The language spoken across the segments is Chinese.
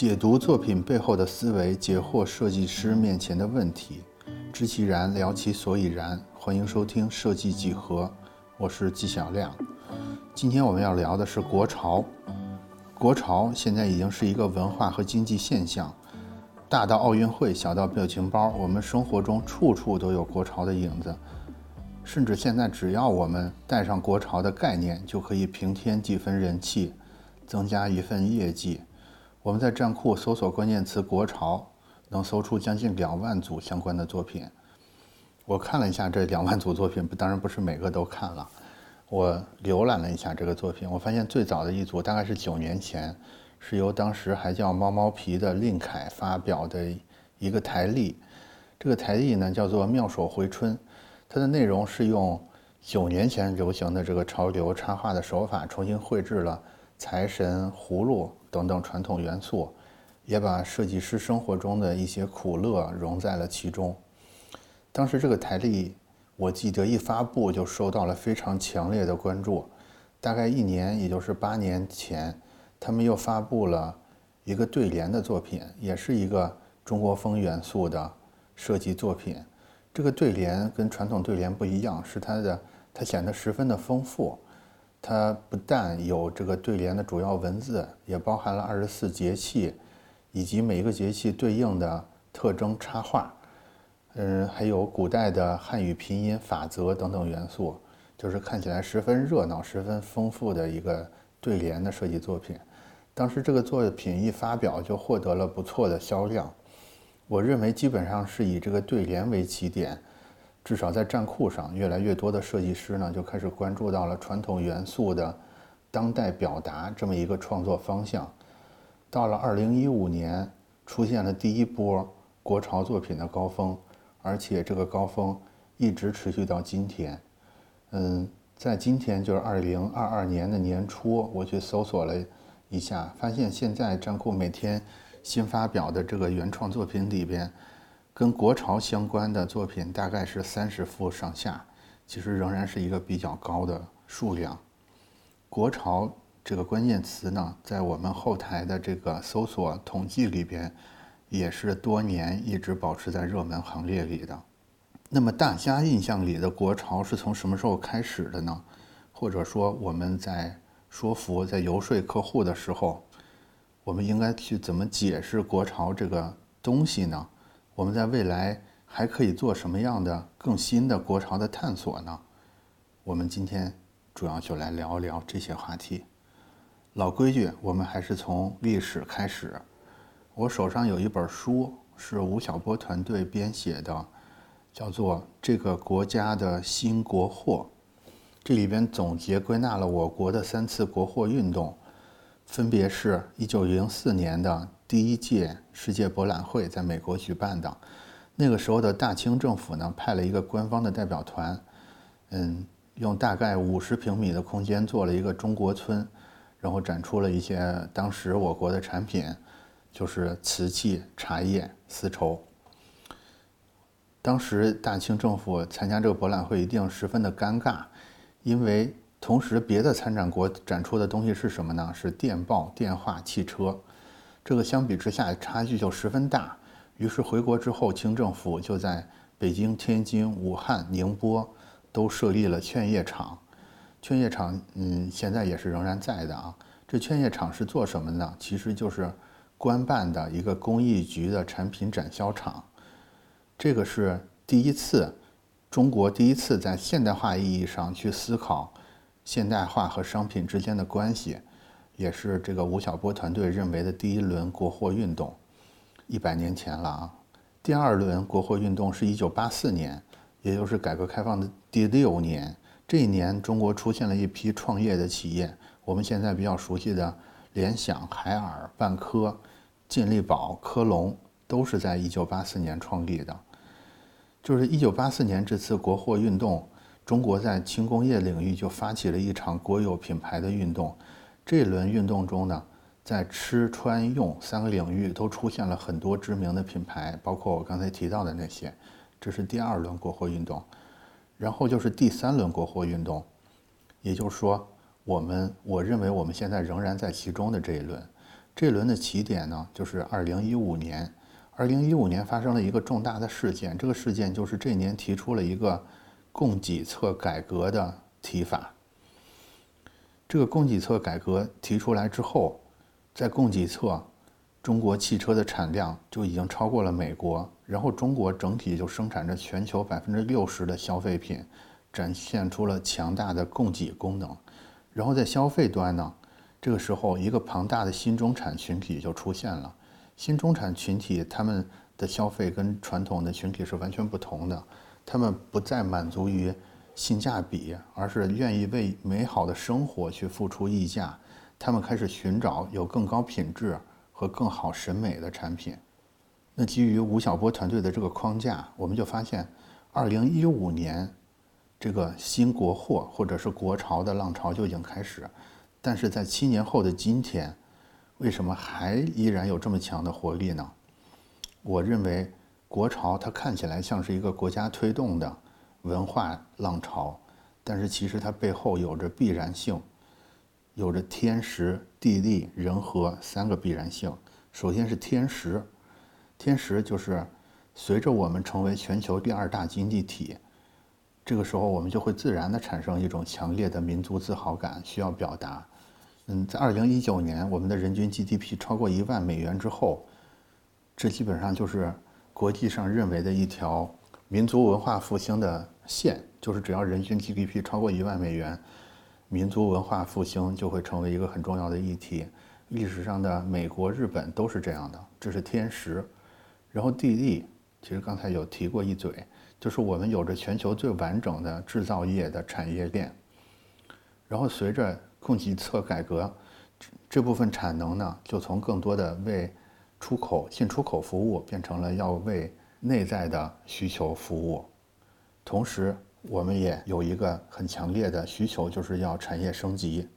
解读作品背后的思维，解惑设计师面前的问题，知其然，聊其所以然。欢迎收听设计几何，我是纪晓亮。今天我们要聊的是国潮。国潮现在已经是一个文化和经济现象，大到奥运会，小到表情包，我们生活中处处都有国潮的影子。甚至现在，只要我们带上国潮的概念，就可以平添几分人气，增加一份业绩。我们在站库搜索关键词“国潮”，能搜出将近两万组相关的作品。我看了一下这两万组作品，当然不是每个都看了。我浏览了一下这个作品，我发现最早的一组大概是九年前，是由当时还叫猫猫皮的令凯发表的一个台历。这个台历呢叫做“妙手回春”，它的内容是用九年前流行的这个潮流插画的手法，重新绘制了财神、葫芦。等等传统元素，也把设计师生活中的一些苦乐融在了其中。当时这个台历，我记得一发布就受到了非常强烈的关注。大概一年，也就是八年前，他们又发布了一个对联的作品，也是一个中国风元素的设计作品。这个对联跟传统对联不一样，是它的它显得十分的丰富。它不但有这个对联的主要文字，也包含了二十四节气以及每一个节气对应的特征插画，嗯，还有古代的汉语拼音法则等等元素，就是看起来十分热闹、十分丰富的一个对联的设计作品。当时这个作品一发表就获得了不错的销量，我认为基本上是以这个对联为起点。至少在站库上，越来越多的设计师呢就开始关注到了传统元素的当代表达这么一个创作方向。到了二零一五年，出现了第一波国潮作品的高峰，而且这个高峰一直持续到今天。嗯，在今天就是二零二二年的年初，我去搜索了一下，发现现在站库每天新发表的这个原创作品里边。跟国潮相关的作品大概是三十幅上下，其实仍然是一个比较高的数量。国潮这个关键词呢，在我们后台的这个搜索统计里边，也是多年一直保持在热门行列里的。那么大家印象里的国潮是从什么时候开始的呢？或者说我们在说服、在游说客户的时候，我们应该去怎么解释国潮这个东西呢？我们在未来还可以做什么样的更新的国潮的探索呢？我们今天主要就来聊一聊这些话题。老规矩，我们还是从历史开始。我手上有一本书，是吴晓波团队编写的，叫做《这个国家的新国货》。这里边总结归纳了我国的三次国货运动，分别是一九零四年的。第一届世界博览会在美国举办的，那个时候的大清政府呢派了一个官方的代表团，嗯，用大概五十平米的空间做了一个中国村，然后展出了一些当时我国的产品，就是瓷器、茶叶、丝绸。当时大清政府参加这个博览会一定十分的尴尬，因为同时别的参展国展出的东西是什么呢？是电报、电话、汽车。这个相比之下差距就十分大，于是回国之后，清政府就在北京、天津、武汉、宁波都设立了劝业场。劝业场，嗯，现在也是仍然在的啊。这劝业场是做什么呢？其实就是官办的一个工艺局的产品展销场。这个是第一次，中国第一次在现代化意义上去思考现代化和商品之间的关系。也是这个吴晓波团队认为的第一轮国货运动，一百年前了啊。第二轮国货运动是一九八四年，也就是改革开放的第六年。这一年，中国出现了一批创业的企业，我们现在比较熟悉的联想、海尔、万科、健力宝、科龙，都是在一九八四年创立的。就是一九八四年这次国货运动，中国在轻工业领域就发起了一场国有品牌的运动。这一轮运动中呢，在吃穿用三个领域都出现了很多知名的品牌，包括我刚才提到的那些。这是第二轮国货运动，然后就是第三轮国货运动，也就是说，我们我认为我们现在仍然在其中的这一轮。这一轮的起点呢，就是二零一五年。二零一五年发生了一个重大的事件，这个事件就是这年提出了一个供给侧改革的提法。这个供给侧改革提出来之后，在供给侧，中国汽车的产量就已经超过了美国，然后中国整体就生产着全球百分之六十的消费品，展现出了强大的供给功能。然后在消费端呢，这个时候一个庞大的新中产群体就出现了。新中产群体他们的消费跟传统的群体是完全不同的，他们不再满足于性价比，而是愿意为美好的生活去付出溢价。他们开始寻找有更高品质和更好审美的产品。那基于吴晓波团队的这个框架，我们就发现，二零一五年这个新国货或者是国潮的浪潮就已经开始，但是在七年后的今天。为什么还依然有这么强的活力呢？我认为国潮它看起来像是一个国家推动的文化浪潮，但是其实它背后有着必然性，有着天时、地利、人和三个必然性。首先是天时，天时就是随着我们成为全球第二大经济体，这个时候我们就会自然的产生一种强烈的民族自豪感，需要表达。嗯，在二零一九年，我们的人均 GDP 超过一万美元之后，这基本上就是国际上认为的一条民族文化复兴的线，就是只要人均 GDP 超过一万美元，民族文化复兴就会成为一个很重要的议题。历史上的美国、日本都是这样的，这是天时。然后地利，其实刚才有提过一嘴，就是我们有着全球最完整的制造业的产业链。然后随着供给侧改革，这部分产能呢，就从更多的为出口、进出口服务，变成了要为内在的需求服务。同时，我们也有一个很强烈的需求，就是要产业升级。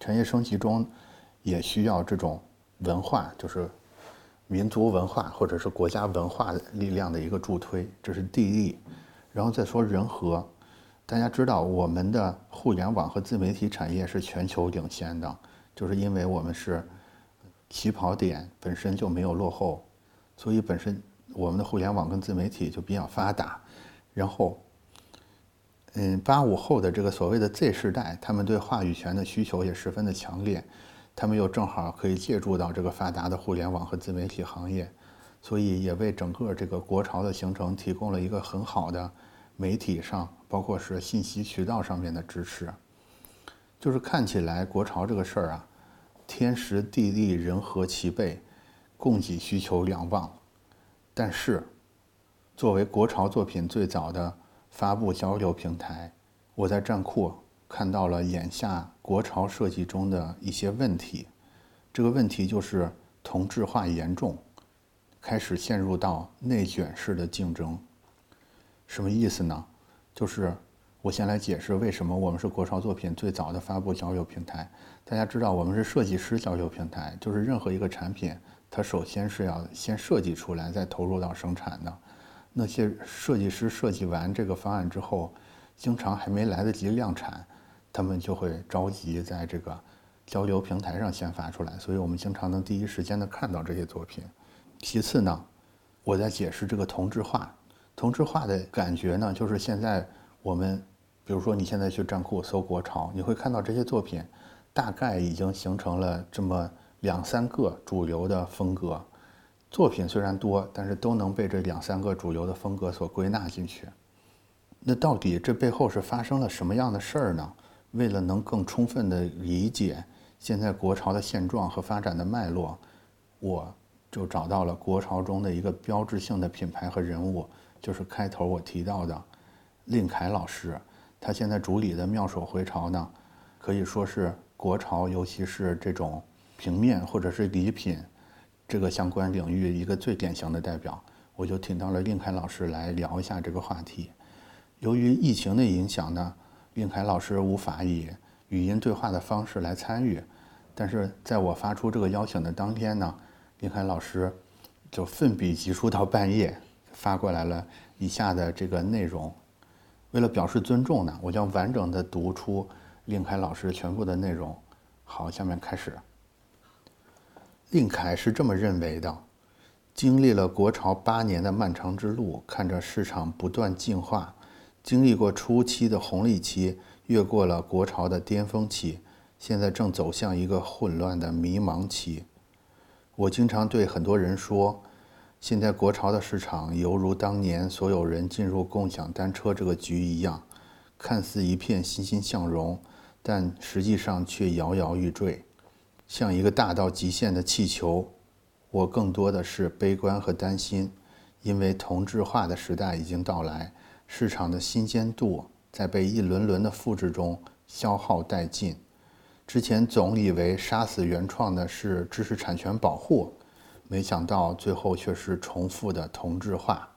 产业升级中，也需要这种文化，就是民族文化或者是国家文化力量的一个助推，这是地利。然后再说人和。大家知道，我们的互联网和自媒体产业是全球领先的，就是因为我们是起跑点本身就没有落后，所以本身我们的互联网跟自媒体就比较发达。然后，嗯，八五后的这个所谓的 Z 世代，他们对话语权的需求也十分的强烈，他们又正好可以借助到这个发达的互联网和自媒体行业，所以也为整个这个国潮的形成提供了一个很好的媒体上。包括是信息渠道上面的支持，就是看起来国潮这个事儿啊，天时地利人和齐备，供给需求两旺。但是，作为国潮作品最早的发布交流平台，我在站库看到了眼下国潮设计中的一些问题。这个问题就是同质化严重，开始陷入到内卷式的竞争。什么意思呢？就是我先来解释为什么我们是国潮作品最早的发布交流平台。大家知道，我们是设计师交流平台，就是任何一个产品，它首先是要先设计出来，再投入到生产的。那些设计师设计完这个方案之后，经常还没来得及量产，他们就会着急在这个交流平台上先发出来，所以我们经常能第一时间的看到这些作品。其次呢，我在解释这个同质化。同质化的感觉呢，就是现在我们，比如说你现在去站库搜国潮，你会看到这些作品，大概已经形成了这么两三个主流的风格。作品虽然多，但是都能被这两三个主流的风格所归纳进去。那到底这背后是发生了什么样的事儿呢？为了能更充分的理解现在国潮的现状和发展的脉络，我就找到了国潮中的一个标志性的品牌和人物。就是开头我提到的令凯老师，他现在主理的妙手回潮呢，可以说是国潮，尤其是这种平面或者是礼品这个相关领域一个最典型的代表。我就请到了令凯老师来聊一下这个话题。由于疫情的影响呢，令凯老师无法以语音对话的方式来参与，但是在我发出这个邀请的当天呢，令凯老师就奋笔疾书到半夜。发过来了以下的这个内容，为了表示尊重呢，我将完整的读出令凯老师全部的内容。好，下面开始。令凯是这么认为的：经历了国潮八年的漫长之路，看着市场不断进化，经历过初期的红利期，越过了国潮的巅峰期，现在正走向一个混乱的迷茫期。我经常对很多人说，现在国潮的市场犹如当年所有人进入共享单车这个局一样，看似一片欣欣向荣，但实际上却摇摇欲坠，像一个大到极限的气球。我更多的是悲观和担心，因为同质化的时代已经到来，市场的新鲜度在被一轮轮的复制中消耗殆尽。之前总以为杀死原创的是知识产权保护，没想到最后却是重复的同质化。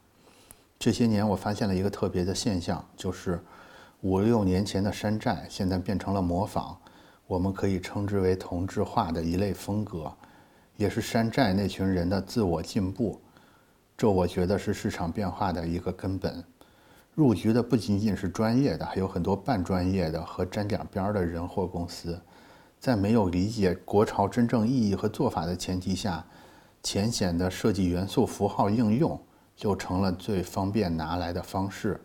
这些年我发现了一个特别的现象，就是五六年前的山寨现在变成了模仿，我们可以称之为同质化的一类风格，也是山寨那群人的自我进步。这我觉得是市场变化的一个根本。入局的不仅仅是专业的，还有很多半专业的和沾点边儿的人或公司。在没有理解国潮真正意义和做法的前提下，浅显的设计元素符号应用就成了最方便拿来的方式，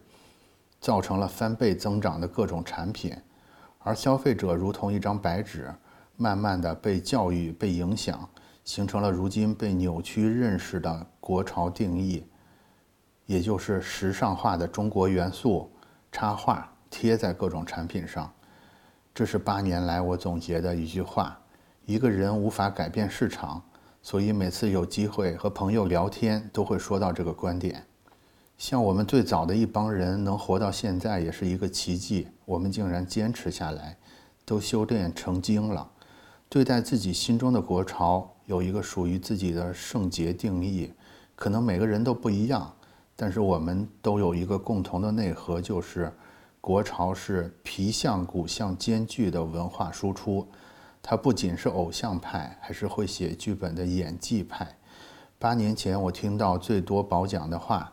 造成了翻倍增长的各种产品，而消费者如同一张白纸，慢慢的被教育、被影响，形成了如今被扭曲认识的国潮定义，也就是时尚化的中国元素插画贴在各种产品上。这是八年来我总结的一句话：一个人无法改变市场，所以每次有机会和朋友聊天，都会说到这个观点。像我们最早的一帮人能活到现在，也是一个奇迹。我们竟然坚持下来，都修炼成精了。对待自己心中的国潮，有一个属于自己的圣洁定义。可能每个人都不一样，但是我们都有一个共同的内核，就是。国潮是皮相骨相兼具的文化输出，它不仅是偶像派，还是会写剧本的演技派。八年前我听到最多褒奖的话，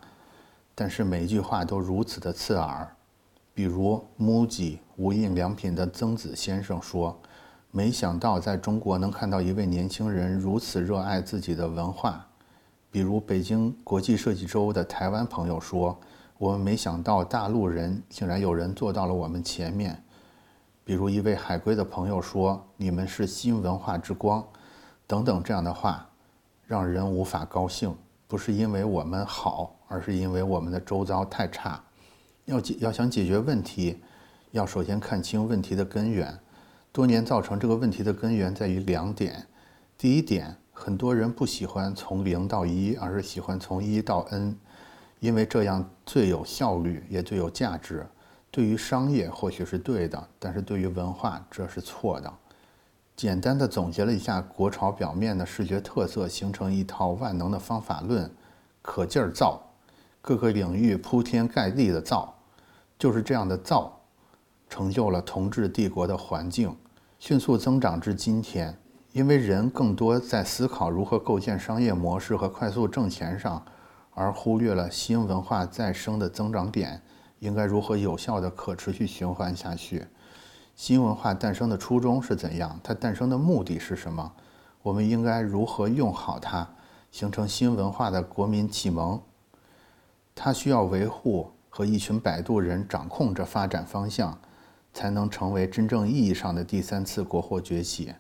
但是每一句话都如此的刺耳。比如 MUJI 无印良品的曾子先生说：“没想到在中国能看到一位年轻人如此热爱自己的文化。”比如北京国际设计周的台湾朋友说。我们没想到大陆人竟然有人做到了我们前面，比如一位海归的朋友说：“你们是新文化之光”，等等这样的话，让人无法高兴。不是因为我们好，而是因为我们的周遭太差。要解要想解决问题，要首先看清问题的根源。多年造成这个问题的根源在于两点：第一点，很多人不喜欢从零到一，而是喜欢从一到 n。因为这样最有效率，也最有价值。对于商业或许是对的，但是对于文化这是错的。简单的总结了一下国潮表面的视觉特色，形成一套万能的方法论：可劲儿造，各个领域铺天盖地的造，就是这样的造，成就了同治帝国的环境，迅速增长至今天。因为人更多在思考如何构建商业模式和快速挣钱上。而忽略了新文化再生的增长点应该如何有效的可持续循环下去。新文化诞生的初衷是怎样？它诞生的目的是什么？我们应该如何用好它，形成新文化的国民启蒙？它需要维护和一群摆渡人掌控着发展方向，才能成为真正意义上的第三次国货崛起。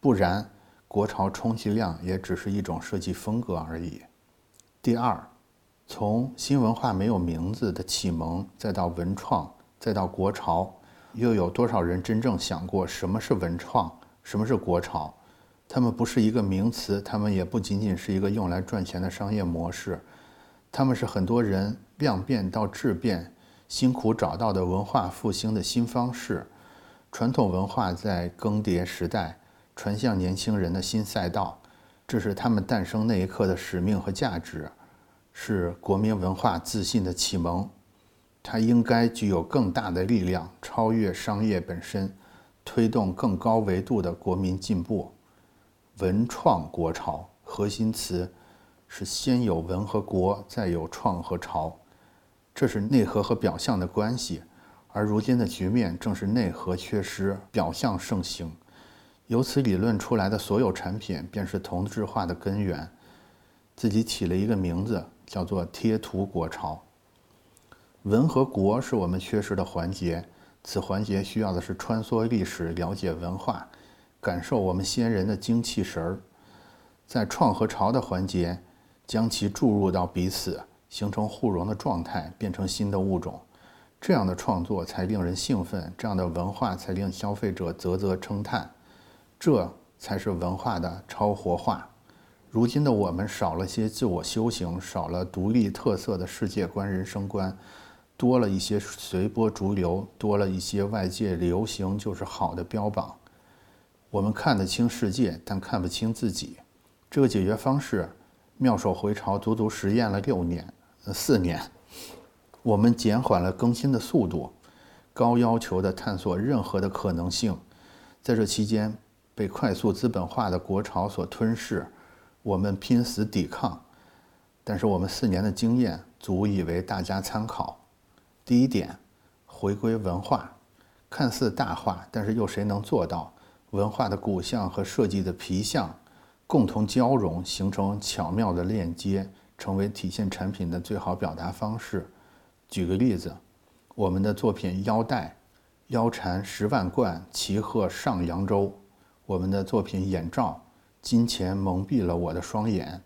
不然，国潮充其量也只是一种设计风格而已。第二。从新文化没有名字的启蒙，再到文创，再到国潮，又有多少人真正想过什么是文创，什么是国潮？他们不是一个名词，他们也不仅仅是一个用来赚钱的商业模式，他们是很多人量变到质变，辛苦找到的文化复兴的新方式。传统文化在更迭时代，传向年轻人的新赛道，这是他们诞生那一刻的使命和价值。是国民文化自信的启蒙，它应该具有更大的力量，超越商业本身，推动更高维度的国民进步。文创国潮核心词是先有文和国，再有创和潮，这是内核和表象的关系。而如今的局面正是内核缺失，表象盛行。由此理论出来的所有产品便是同质化的根源。自己起了一个名字，叫做“贴图国潮”。文和国是我们缺失的环节，此环节需要的是穿梭历史，了解文化，感受我们先人的精气神儿。在创和潮的环节，将其注入到彼此，形成互融的状态，变成新的物种。这样的创作才令人兴奋，这样的文化才令消费者啧啧称叹。这才是文化的超活化。如今的我们少了些自我修行，少了独立特色的世界观、人生观。多了一些随波逐流，多了一些外界流行就是好的标榜。我们看得清世界，但看不清自己。这个解决方式，妙手回潮，足足实验了六年，呃，四年。我们减缓了更新的速度，高要求的探索任何的可能性。在这期间，被快速资本化的国潮所吞噬，我们拼死抵抗。但是我们四年的经验足以为大家参考。第一点，回归文化，看似大话，但是又谁能做到？文化的骨相和设计的皮相共同交融，形成巧妙的链接，成为体现产品的最好表达方式。举个例子，我们的作品腰带，腰缠十万贯，骑鹤上扬州；我们的作品眼罩，金钱蒙蔽了我的双眼；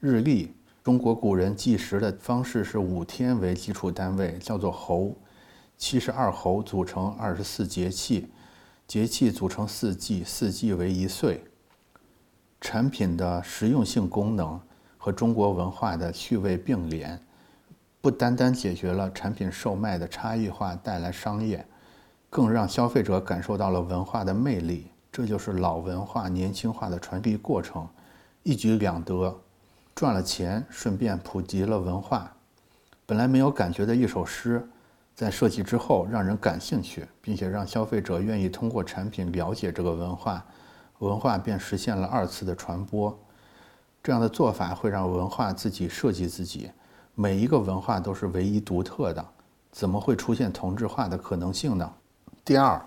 日历。中国古人计时的方式是五天为基础单位，叫做候。七十二候组成二十四节气，节气组成四季，四季为一岁。产品的实用性功能和中国文化的趣味并联，不单单解决了产品售卖的差异化带来商业，更让消费者感受到了文化的魅力。这就是老文化年轻化的传递过程，一举两得。赚了钱，顺便普及了文化。本来没有感觉的一首诗，在设计之后让人感兴趣，并且让消费者愿意通过产品了解这个文化，文化便实现了二次的传播。这样的做法会让文化自己设计自己，每一个文化都是唯一独特的，怎么会出现同质化的可能性呢？第二，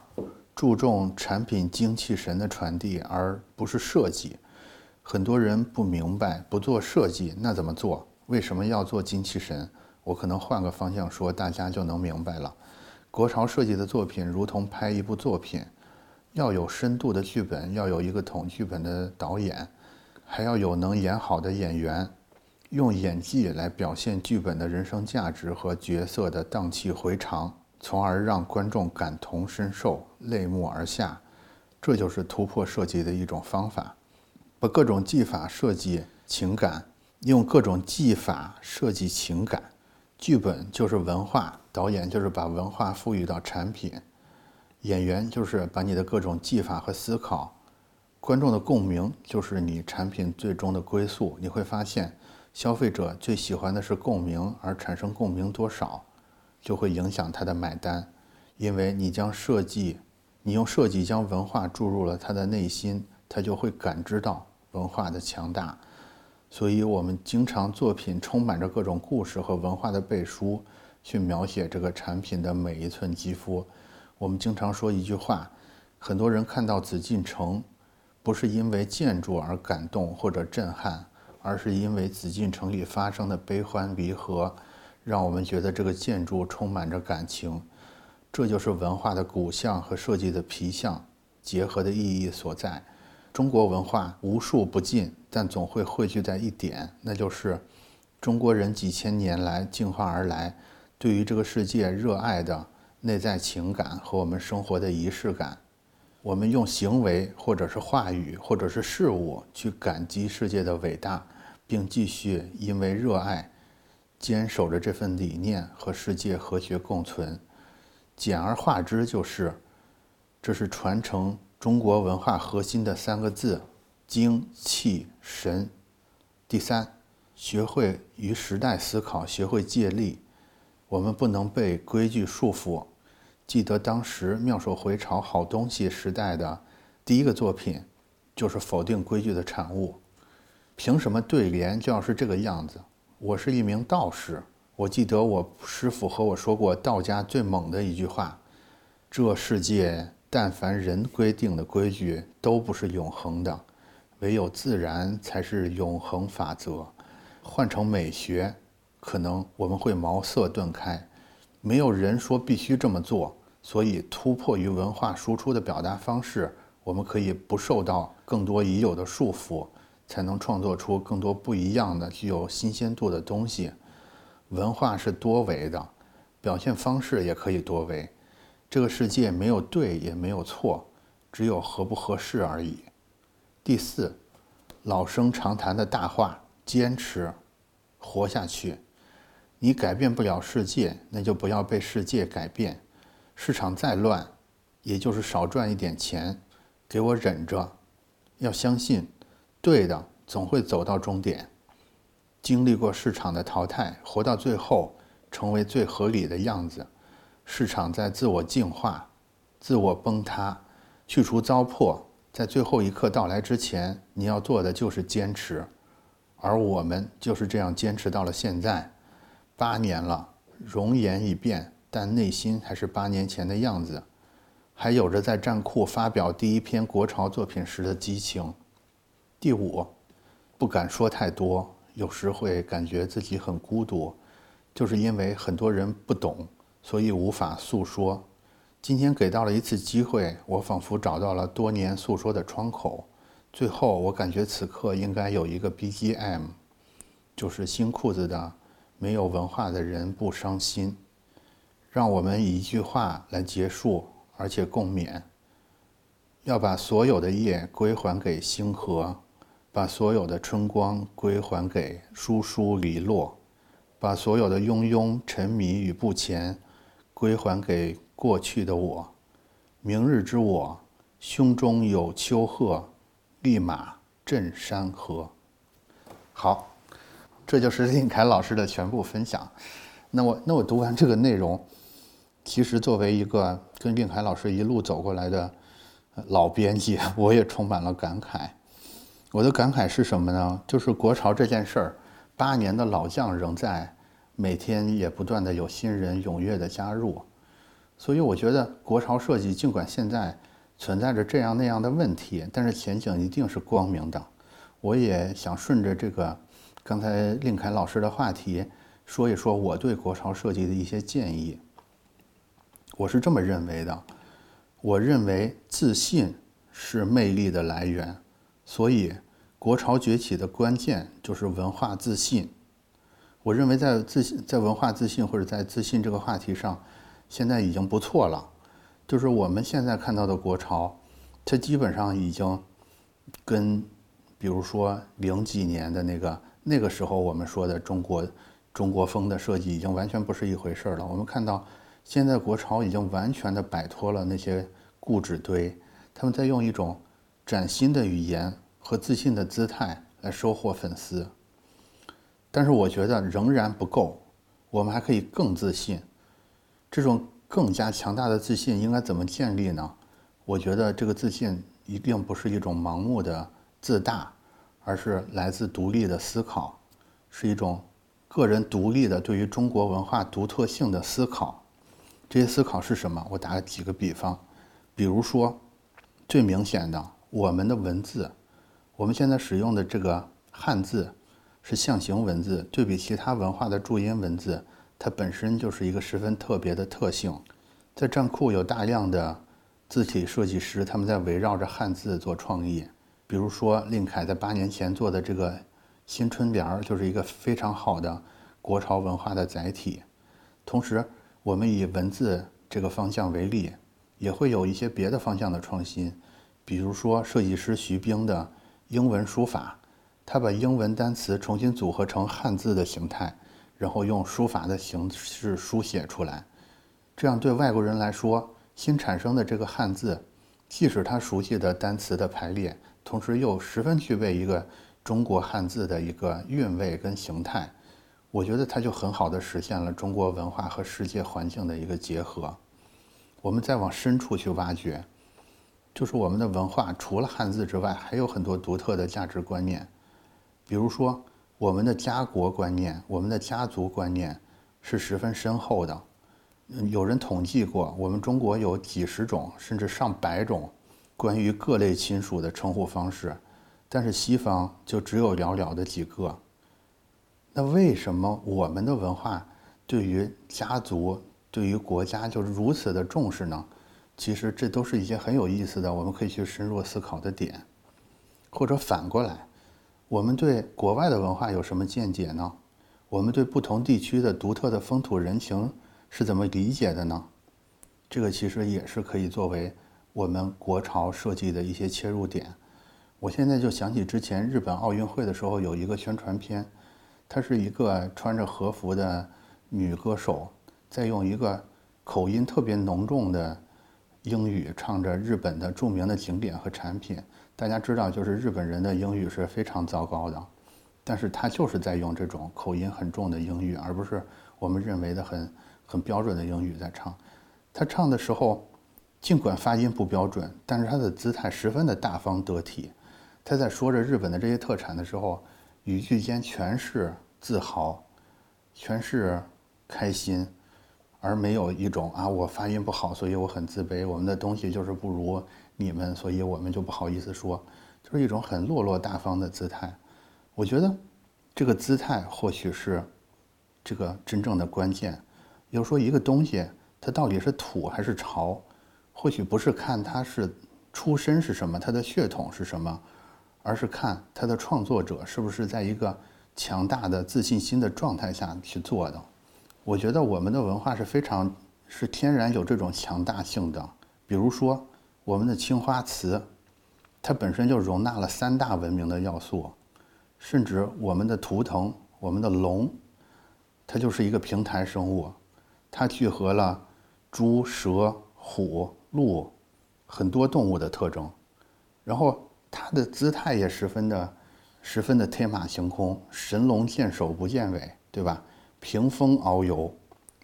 注重产品精气神的传递，而不是设计。很多人不明白，不做设计那怎么做？为什么要做精气神？我可能换个方向说，大家就能明白了。国潮设计的作品如同拍一部作品，要有深度的剧本，要有一个懂剧本的导演，还要有能演好的演员，用演技来表现剧本的人生价值和角色的荡气回肠，从而让观众感同身受，泪目而下。这就是突破设计的一种方法。把各种技法设计情感，用各种技法设计情感，剧本就是文化，导演就是把文化赋予到产品，演员就是把你的各种技法和思考，观众的共鸣就是你产品最终的归宿。你会发现，消费者最喜欢的是共鸣，而产生共鸣多少，就会影响他的买单，因为你将设计，你用设计将文化注入了他的内心，他就会感知到。文化的强大，所以我们经常作品充满着各种故事和文化的背书，去描写这个产品的每一寸肌肤。我们经常说一句话：很多人看到紫禁城，不是因为建筑而感动或者震撼，而是因为紫禁城里发生的悲欢离合，让我们觉得这个建筑充满着感情。这就是文化的骨相和设计的皮相结合的意义所在。中国文化无数不尽，但总会汇聚在一点，那就是中国人几千年来进化而来，对于这个世界热爱的内在情感和我们生活的仪式感。我们用行为，或者是话语，或者是事物去感激世界的伟大，并继续因为热爱坚守着这份理念和世界和谐共存。简而化之，就是这是传承。中国文化核心的三个字：精气神。第三，学会与时代思考，学会借力。我们不能被规矩束缚。记得当时妙手回潮好东西时代的第一个作品，就是否定规矩的产物。凭什么对联就要是这个样子？我是一名道士，我记得我师傅和我说过道家最猛的一句话：这世界。但凡人规定的规矩都不是永恒的，唯有自然才是永恒法则。换成美学，可能我们会茅塞顿开。没有人说必须这么做，所以突破于文化输出的表达方式，我们可以不受到更多已有的束缚，才能创作出更多不一样的、具有新鲜度的东西。文化是多维的，表现方式也可以多维。这个世界没有对也没有错，只有合不合适而已。第四，老生常谈的大话：坚持，活下去。你改变不了世界，那就不要被世界改变。市场再乱，也就是少赚一点钱，给我忍着。要相信，对的总会走到终点。经历过市场的淘汰，活到最后，成为最合理的样子。市场在自我净化、自我崩塌、去除糟粕，在最后一刻到来之前，你要做的就是坚持。而我们就是这样坚持到了现在。八年了，容颜已变，但内心还是八年前的样子，还有着在战库发表第一篇国潮作品时的激情。第五，不敢说太多，有时会感觉自己很孤独，就是因为很多人不懂，所以无法诉说。今天给到了一次机会，我仿佛找到了多年诉说的窗口。最后，我感觉此刻应该有一个 BGM，就是新裤子的。没有文化的人不伤心。让我们以一句话来结束，而且共勉：要把所有的夜归还给星河，把所有的春光归还给疏疏篱落，把所有的庸庸沉迷与不前归还给过去的我。明日之我，胸中有丘壑，立马镇山河。好。这就是令凯老师的全部分享。那我那我读完这个内容，其实作为一个跟令凯老师一路走过来的老编辑，我也充满了感慨。我的感慨是什么呢？就是国潮这件事儿，八年的老将仍在，每天也不断的有新人踊跃的加入。所以我觉得国潮设计尽管现在存在着这样那样的问题，但是前景一定是光明的。我也想顺着这个。刚才令凯老师的话题，说一说我对国潮设计的一些建议。我是这么认为的，我认为自信是魅力的来源，所以国潮崛起的关键就是文化自信。我认为在自信、在文化自信或者在自信这个话题上，现在已经不错了。就是我们现在看到的国潮，它基本上已经跟，比如说零几年的那个。那个时候我们说的中国中国风的设计已经完全不是一回事了。我们看到现在国潮已经完全的摆脱了那些固执堆，他们在用一种崭新的语言和自信的姿态来收获粉丝。但是我觉得仍然不够，我们还可以更自信。这种更加强大的自信应该怎么建立呢？我觉得这个自信一定不是一种盲目的自大。而是来自独立的思考，是一种个人独立的对于中国文化独特性的思考。这些思考是什么？我打几个比方，比如说，最明显的，我们的文字，我们现在使用的这个汉字是象形文字，对比其他文化的注音文字，它本身就是一个十分特别的特性。在站库有大量的字体设计师，他们在围绕着汉字做创意。比如说，令凯在八年前做的这个新春联儿，就是一个非常好的国潮文化的载体。同时，我们以文字这个方向为例，也会有一些别的方向的创新。比如说，设计师徐冰的英文书法，他把英文单词重新组合成汉字的形态，然后用书法的形式书写出来。这样对外国人来说，新产生的这个汉字，即使他熟悉的单词的排列。同时又十分具备一个中国汉字的一个韵味跟形态，我觉得它就很好的实现了中国文化和世界环境的一个结合。我们再往深处去挖掘，就是我们的文化除了汉字之外，还有很多独特的价值观念。比如说，我们的家国观念、我们的家族观念是十分深厚的。有人统计过，我们中国有几十种甚至上百种关于各类亲属的称呼方式，但是西方就只有寥寥的几个。那为什么我们的文化对于家族、对于国家就如此的重视呢？其实这都是一些很有意思的，我们可以去深入思考的点。或者反过来，我们对国外的文化有什么见解呢？我们对不同地区的独特的风土人情是怎么理解的呢？这个其实也是可以作为我们国潮设计的一些切入点。我现在就想起之前日本奥运会的时候有一个宣传片，它是一个穿着和服的女歌手，在用一个口音特别浓重的。英语唱着日本的著名的景点和产品，大家知道，就是日本人的英语是非常糟糕的，但是他就是在用这种口音很重的英语，而不是我们认为的很很标准的英语在唱。他唱的时候，尽管发音不标准，但是他的姿态十分的大方得体。他在说着日本的这些特产的时候，语句间全是自豪，全是开心。而没有一种啊，我发音不好，所以我很自卑。我们的东西就是不如你们，所以我们就不好意思说，就是一种很落落大方的姿态。我觉得这个姿态或许是这个真正的关键。要说一个东西它到底是土还是潮，或许不是看他是出身是什么，他的血统是什么，而是看他的创作者是不是在一个强大的自信心的状态下去做的。我觉得我们的文化是非常是天然有这种强大性的，比如说我们的青花瓷，它本身就容纳了三大文明的要素，甚至我们的图腾，我们的龙，它就是一个平台生物，它聚合了猪、蛇、虎、鹿很多动物的特征，然后它的姿态也十分的十分的天马行空，神龙见首不见尾，对吧？屏风遨游，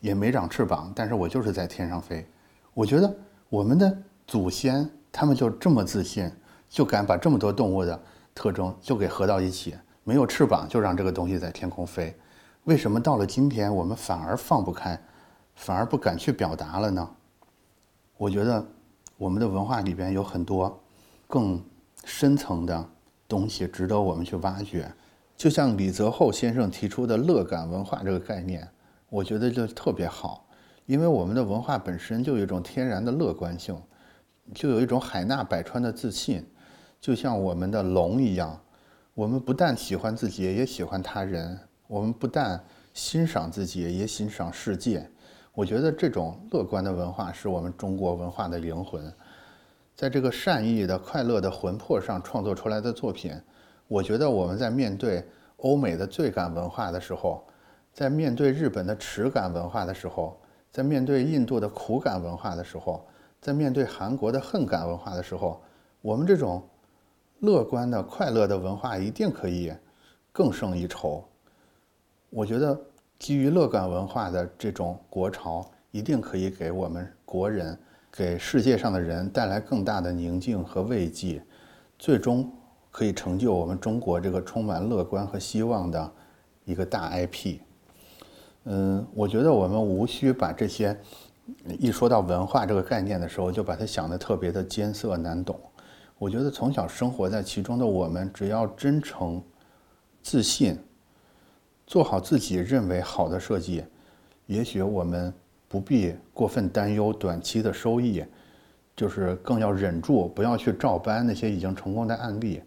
也没长翅膀，但是我就是在天上飞。我觉得我们的祖先他们就这么自信，就敢把这么多动物的特征就给合到一起，没有翅膀就让这个东西在天空飞。为什么到了今天我们反而放不开，反而不敢去表达了呢？我觉得我们的文化里边有很多更深层的东西值得我们去挖掘。就像李泽厚先生提出的“乐感文化”这个概念，我觉得就特别好，因为我们的文化本身就有一种天然的乐观性，就有一种海纳百川的自信，就像我们的龙一样，我们不但喜欢自己，也喜欢他人；我们不但欣赏自己，也欣赏世界。我觉得这种乐观的文化是我们中国文化的灵魂，在这个善意的、快乐的魂魄上创作出来的作品。我觉得我们在面对欧美的罪感文化的时候，在面对日本的耻感文化的时候，在面对印度的苦感文化的时候，在面对韩国的恨感文化的时候，我们这种乐观的、快乐的文化一定可以更胜一筹。我觉得基于乐感文化的这种国潮，一定可以给我们国人、给世界上的人带来更大的宁静和慰藉，最终。可以成就我们中国这个充满乐观和希望的一个大 IP。嗯，我觉得我们无需把这些一说到文化这个概念的时候，就把它想的特别的艰涩难懂。我觉得从小生活在其中的我们，只要真诚、自信，做好自己认为好的设计，也许我们不必过分担忧短期的收益，就是更要忍住，不要去照搬那些已经成功的案例。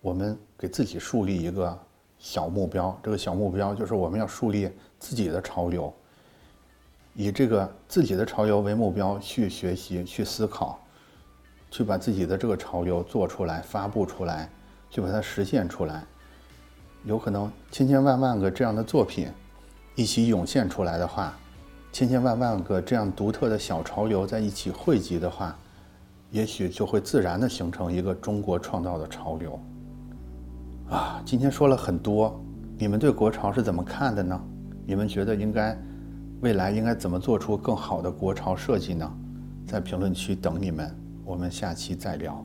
我们给自己树立一个小目标，这个小目标就是我们要树立自己的潮流，以这个自己的潮流为目标去学习、去思考，去把自己的这个潮流做出来、发布出来，去把它实现出来。有可能千千万万个这样的作品一起涌现出来的话，千千万万个这样独特的小潮流在一起汇集的话，也许就会自然的形成一个中国创造的潮流。啊，今天说了很多，你们对国潮是怎么看的呢？你们觉得应该未来应该怎么做出更好的国潮设计呢？在评论区等你们，我们下期再聊。